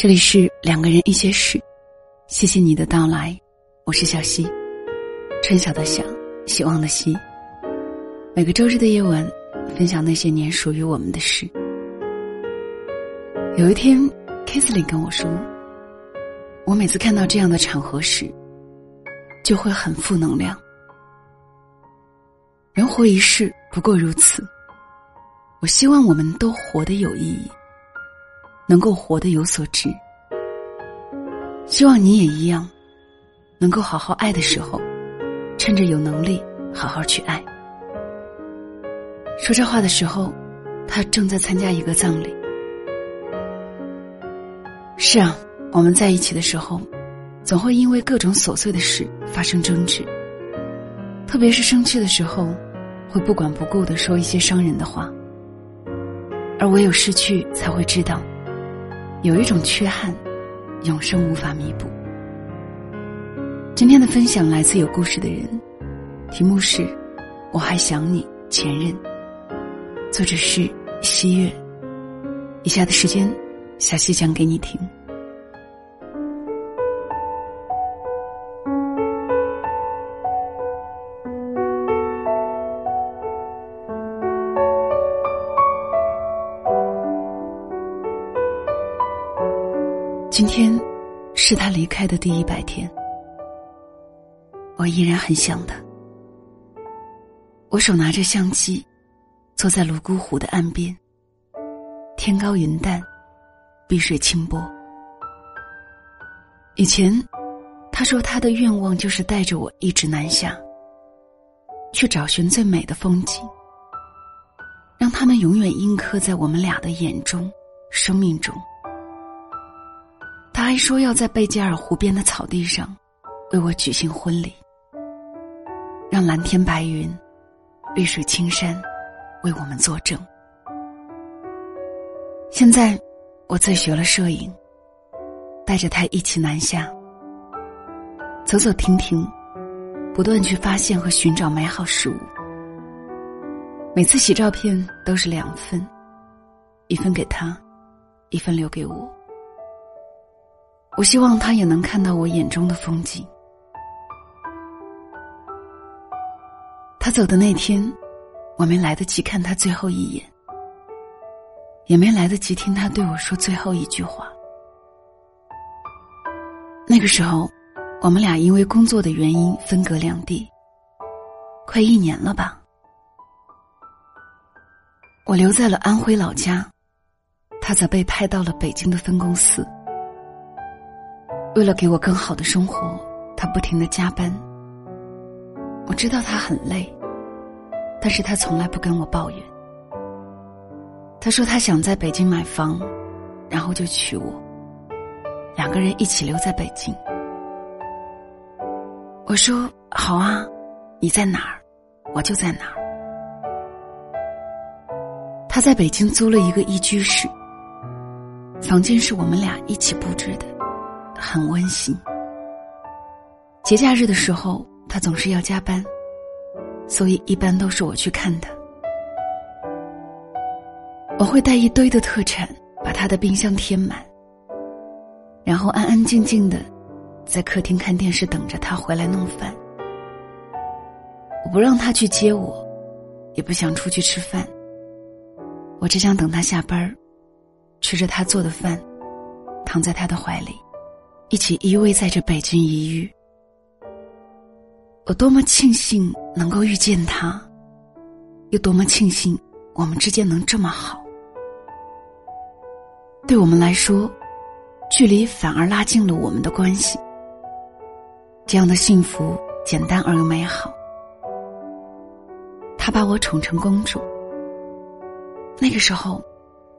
这里是两个人一些事，谢谢你的到来，我是小溪，春晓的晓，希望的希。每个周日的夜晚，分享那些年属于我们的事。有一天 k i s l y 跟我说，我每次看到这样的场合时，就会很负能量。人活一世，不过如此。我希望我们都活得有意义。能够活得有所值，希望你也一样，能够好好爱的时候，趁着有能力好好去爱。说这话的时候，他正在参加一个葬礼。是啊，我们在一起的时候，总会因为各种琐碎的事发生争执，特别是生气的时候，会不管不顾的说一些伤人的话，而唯有失去才会知道。有一种缺憾，永生无法弥补。今天的分享来自有故事的人，题目是《我还想你前任》，作者是西月。以下的时间，小溪讲给你听。今天是他离开的第一百天，我依然很想他。我手拿着相机，坐在泸沽湖的岸边。天高云淡，碧水清波。以前，他说他的愿望就是带着我一直南下，去找寻最美的风景，让他们永远印刻在我们俩的眼中、生命中。他还说要在贝加尔湖边的草地上，为我举行婚礼，让蓝天白云、绿水青山为我们作证。现在，我自学了摄影，带着他一起南下，走走停停，不断去发现和寻找美好事物。每次洗照片都是两份，一份给他，一份留给我。我希望他也能看到我眼中的风景。他走的那天，我没来得及看他最后一眼，也没来得及听他对我说最后一句话。那个时候，我们俩因为工作的原因分隔两地，快一年了吧。我留在了安徽老家，他则被派到了北京的分公司。为了给我更好的生活，他不停的加班。我知道他很累，但是他从来不跟我抱怨。他说他想在北京买房，然后就娶我，两个人一起留在北京。我说好啊，你在哪儿，我就在哪儿。他在北京租了一个一居室，房间是我们俩一起布置的。很温馨。节假日的时候，他总是要加班，所以一般都是我去看他。我会带一堆的特产，把他的冰箱填满，然后安安静静的在客厅看电视，等着他回来弄饭。我不让他去接我，也不想出去吃饭。我只想等他下班吃着他做的饭，躺在他的怀里。一起依偎在这北京一隅，我多么庆幸能够遇见他，又多么庆幸我们之间能这么好。对我们来说，距离反而拉近了我们的关系。这样的幸福简单而又美好。他把我宠成公主，那个时候，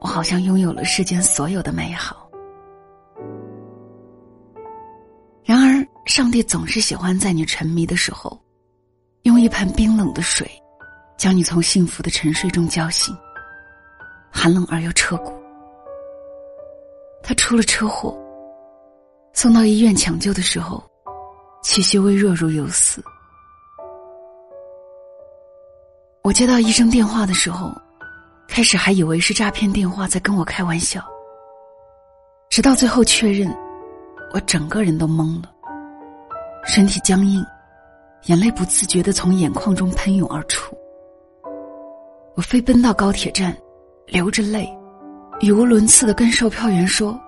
我好像拥有了世间所有的美好。上帝总是喜欢在你沉迷的时候，用一盆冰冷的水，将你从幸福的沉睡中叫醒，寒冷而又彻骨。他出了车祸，送到医院抢救的时候，气息微弱如有死。我接到医生电话的时候，开始还以为是诈骗电话在跟我开玩笑，直到最后确认，我整个人都懵了，身体僵硬，眼泪不自觉的从眼眶中喷涌而出。我飞奔到高铁站，流着泪，语无伦次的跟售票员说：“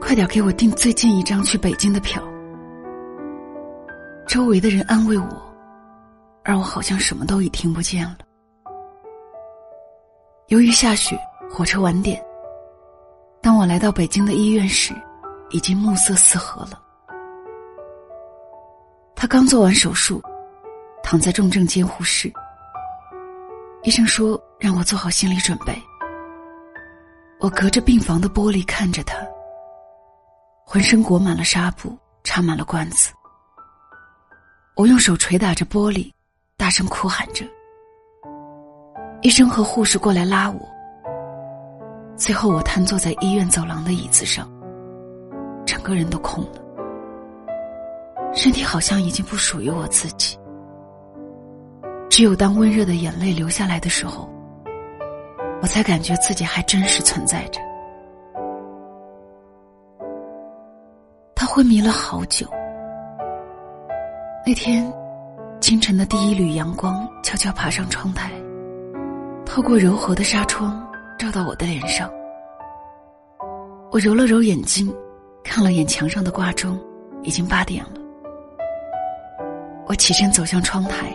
快点给我订最近一张去北京的票。”周围的人安慰我，而我好像什么都已听不见了。由于下雪，火车晚点。当我来到北京的医院时，已经暮色四合了。他刚做完手术，躺在重症监护室。医生说让我做好心理准备。我隔着病房的玻璃看着他，浑身裹满了纱布，插满了管子。我用手捶打着玻璃，大声哭喊着。医生和护士过来拉我。最后，我瘫坐在医院走廊的椅子上，整个人都空了，身体好像已经不属于我自己。只有当温热的眼泪流下来的时候，我才感觉自己还真实存在着。他昏迷了好久。那天，清晨的第一缕阳光悄悄爬上窗台，透过柔和的纱窗照到我的脸上。我揉了揉眼睛，看了眼墙上的挂钟，已经八点了。我起身走向窗台。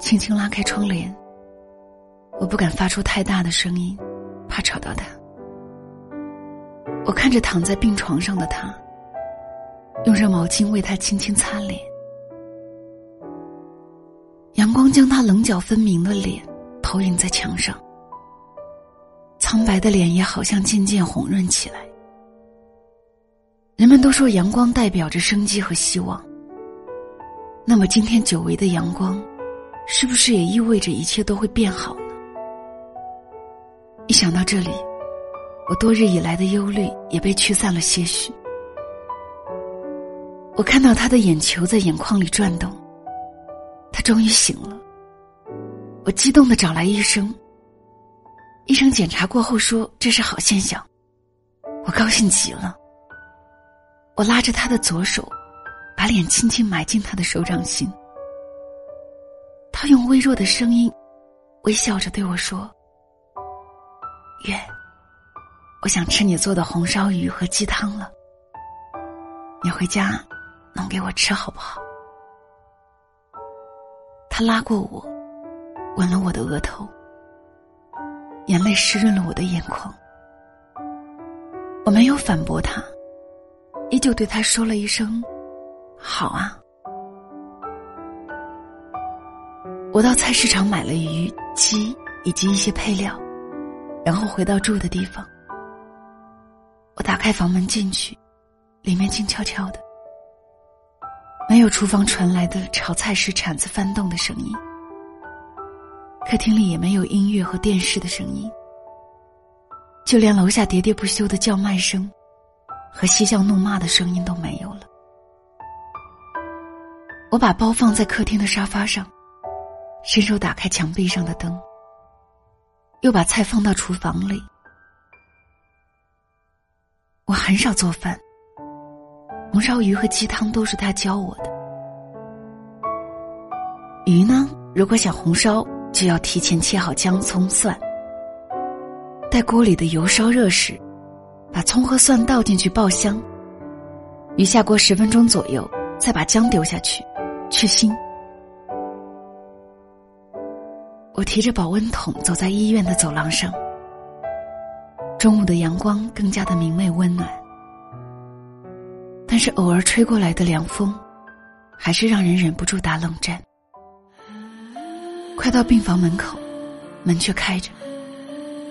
轻轻拉开窗帘，我不敢发出太大的声音，怕吵到他。我看着躺在病床上的他，用热毛巾为他轻轻擦脸。阳光将他棱角分明的脸投影在墙上，苍白的脸也好像渐渐红润起来。人们都说阳光代表着生机和希望，那么今天久违的阳光。是不是也意味着一切都会变好呢？一想到这里，我多日以来的忧虑也被驱散了些许。我看到他的眼球在眼眶里转动，他终于醒了。我激动的找来医生。医生检查过后说这是好现象，我高兴极了。我拉着他的左手，把脸轻轻埋进他的手掌心。他用微弱的声音，微笑着对我说：“月，我想吃你做的红烧鱼和鸡汤了。你回家弄给我吃好不好？”他拉过我，吻了我的额头，眼泪湿润了我的眼眶。我没有反驳他，依旧对他说了一声：“好啊。”我到菜市场买了鱼、鸡以及一些配料，然后回到住的地方。我打开房门进去，里面静悄悄的，没有厨房传来的炒菜时铲子翻动的声音，客厅里也没有音乐和电视的声音，就连楼下喋喋不休的叫卖声和嬉笑怒骂的声音都没有了。我把包放在客厅的沙发上。伸手打开墙壁上的灯，又把菜放到厨房里。我很少做饭，红烧鱼和鸡汤都是他教我的。鱼呢，如果想红烧，就要提前切好姜、葱、蒜，待锅里的油烧热时，把葱和蒜倒进去爆香。鱼下锅十分钟左右，再把姜丢下去，去心。我提着保温桶走在医院的走廊上，中午的阳光更加的明媚温暖，但是偶尔吹过来的凉风，还是让人忍不住打冷战。快到病房门口，门却开着，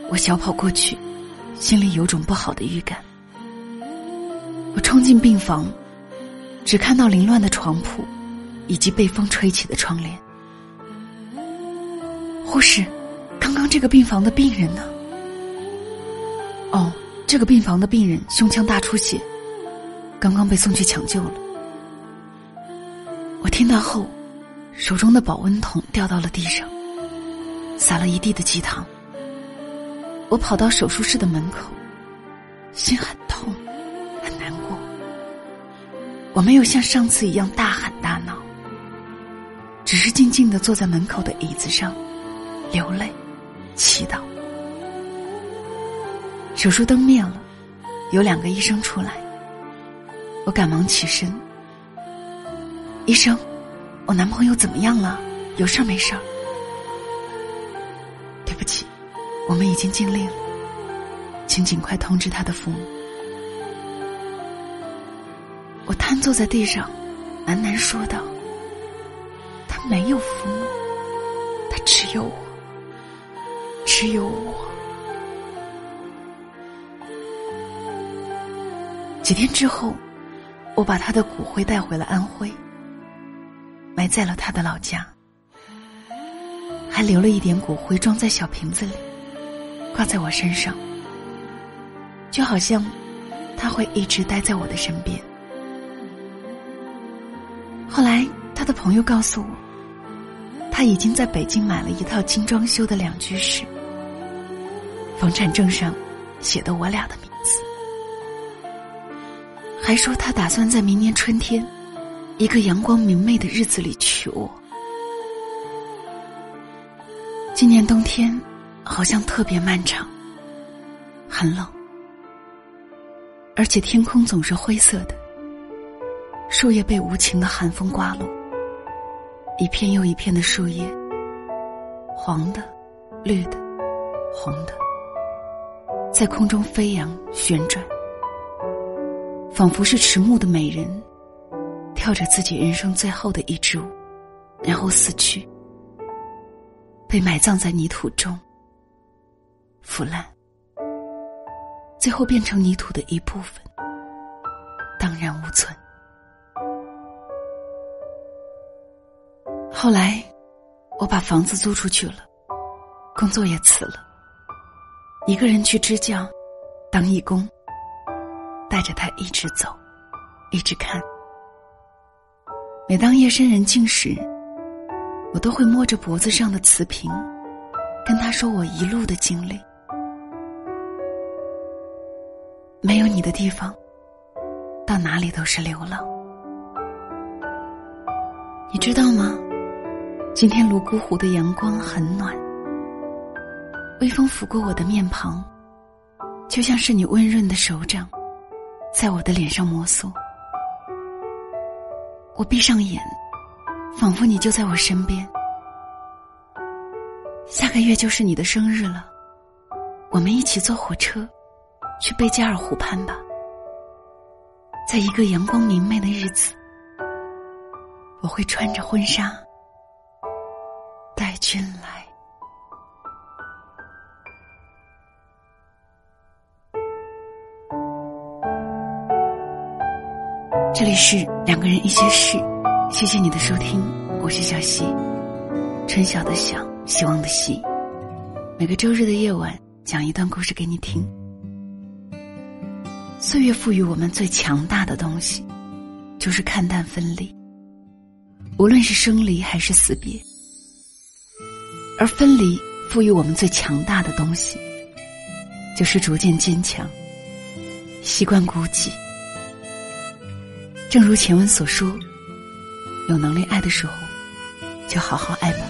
我小跑过去，心里有种不好的预感。我冲进病房，只看到凌乱的床铺，以及被风吹起的窗帘。护士，刚刚这个病房的病人呢？哦，这个病房的病人胸腔大出血，刚刚被送去抢救了。我听到后，手中的保温桶掉到了地上，洒了一地的鸡汤。我跑到手术室的门口，心很痛。很难过我没有像上次一样大喊，只是静静的坐在门口的椅子上，流泪，祈祷。手术灯灭了，有两个医生出来，我赶忙起身。医生，我男朋友怎么样了？有事儿没事儿？对不起，我们已经尽力了，请尽快通知他的父母。我瘫坐在地上，喃喃说道：“没有父母，他只有我，只有我。”几天之后，我把他的骨灰带回了安徽，埋在了他的老家，还留了一点骨灰装在小瓶子里，挂在我身上，就好像他会一直待在我的身边。后来，他的朋友告诉我，他已经在北京买了一套精装修的两居室，房产证上写的我俩的名字，还说他打算在明年春天，一个阳光明媚的日子里娶我。今年冬天好像特别漫长，很冷，而且天空总是灰色的。树叶被无情的寒风刮落，一片又一片的树叶，黄的、绿的、红的，在空中飞扬旋转，仿佛是迟暮的美人，跳着自己人生最后的一支舞，然后死去，被埋葬在泥土中，腐烂，最后变成泥土的一部分，荡然无存。后来，我把房子租出去了，工作也辞了，一个人去支教，当义工，带着他一直走，一直看。每当夜深人静时，我都会摸着脖子上的瓷瓶，跟他说我一路的经历。没有你的地方，到哪里都是流浪。你知道吗？今天泸沽湖的阳光很暖，微风拂过我的面庞，就像是你温润的手掌，在我的脸上摩挲。我闭上眼，仿佛你就在我身边。下个月就是你的生日了，我们一起坐火车，去贝加尔湖畔吧。在一个阳光明媚的日子，我会穿着婚纱。这里是两个人一些事，谢谢你的收听，我是小溪，春晓的晓，希望的希。每个周日的夜晚，讲一段故事给你听。岁月赋予我们最强大的东西，就是看淡分离。无论是生离还是死别。而分离赋予我们最强大的东西，就是逐渐坚强，习惯孤寂。正如前文所说，有能力爱的时候，就好好爱吧，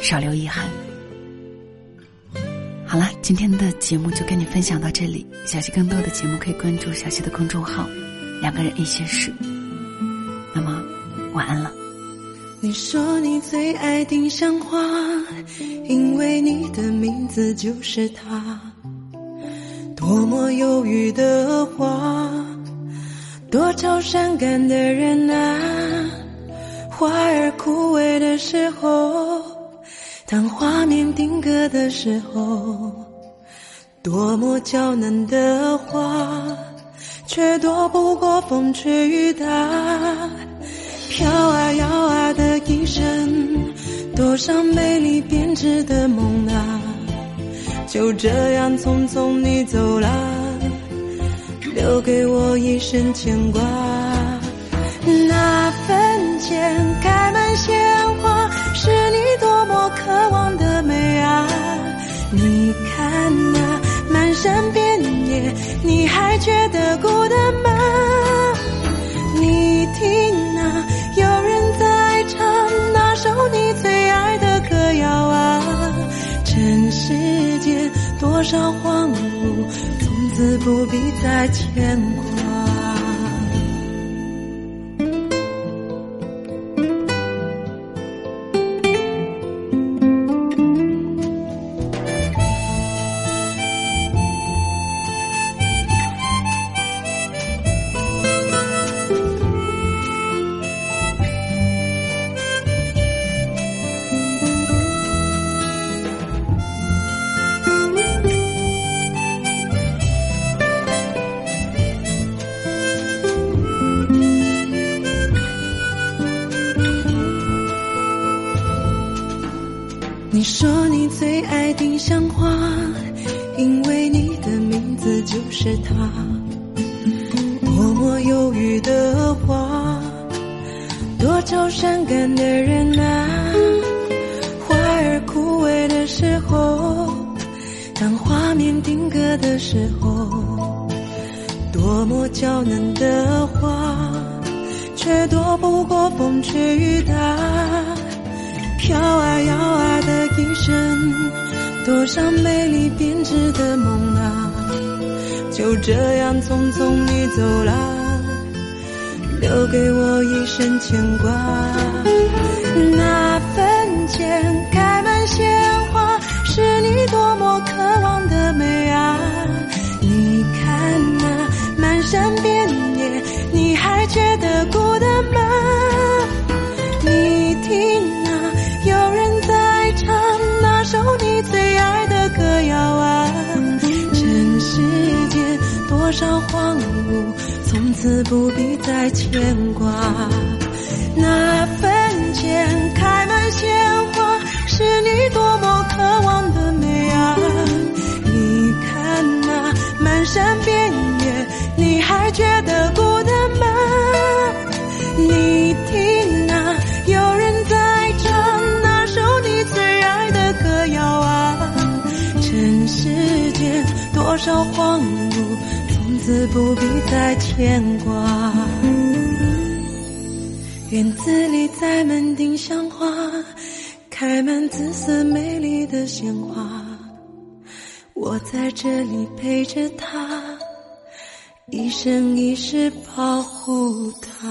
少留遗憾。好了，今天的节目就跟你分享到这里。小溪更多的节目可以关注小溪的公众号“两个人一些事”。那么，晚安了。你说你最爱丁香花，因为你的名字就是它。多么忧郁的花，多愁善感的人啊。花儿枯萎的时候，当画面定格的时候，多么娇嫩的花，却躲不过风吹雨打。飘啊摇啊的一生，多少美丽编织的梦啊，就这样匆匆你走了，留给我一生牵挂。那坟前开满鲜花，是你多么渴望的美啊！你看那满山遍野，你还觉得孤单吗？你听啊，有人在唱那首你最爱的歌谣啊。尘世间多少荒芜。此不必再牵挂。你说你最爱丁香花，因为你的名字就是它。多么忧郁的花，多愁善感的人啊。花儿枯萎的时候，当画面定格的时候，多么娇嫩的花，却躲不过风吹雨打。飘啊摇啊的一生，多少美丽编织的梦啊，就这样匆匆你走了，留给我一生牵挂。那坟前开满鲜花，是你多么渴望的美啊！你看那漫山遍野，你还觉得孤单吗？多少荒芜，从此不必再牵挂。那坟前开满鲜花，是你多么渴望的美啊！你看那漫山遍野，你还觉得孤单吗？你听那有人在唱那首你最爱的歌谣啊！尘世间多少荒芜。自不必再牵挂。院子里栽满丁香花，开满紫色美丽的鲜花。我在这里陪着他，一生一世保护她。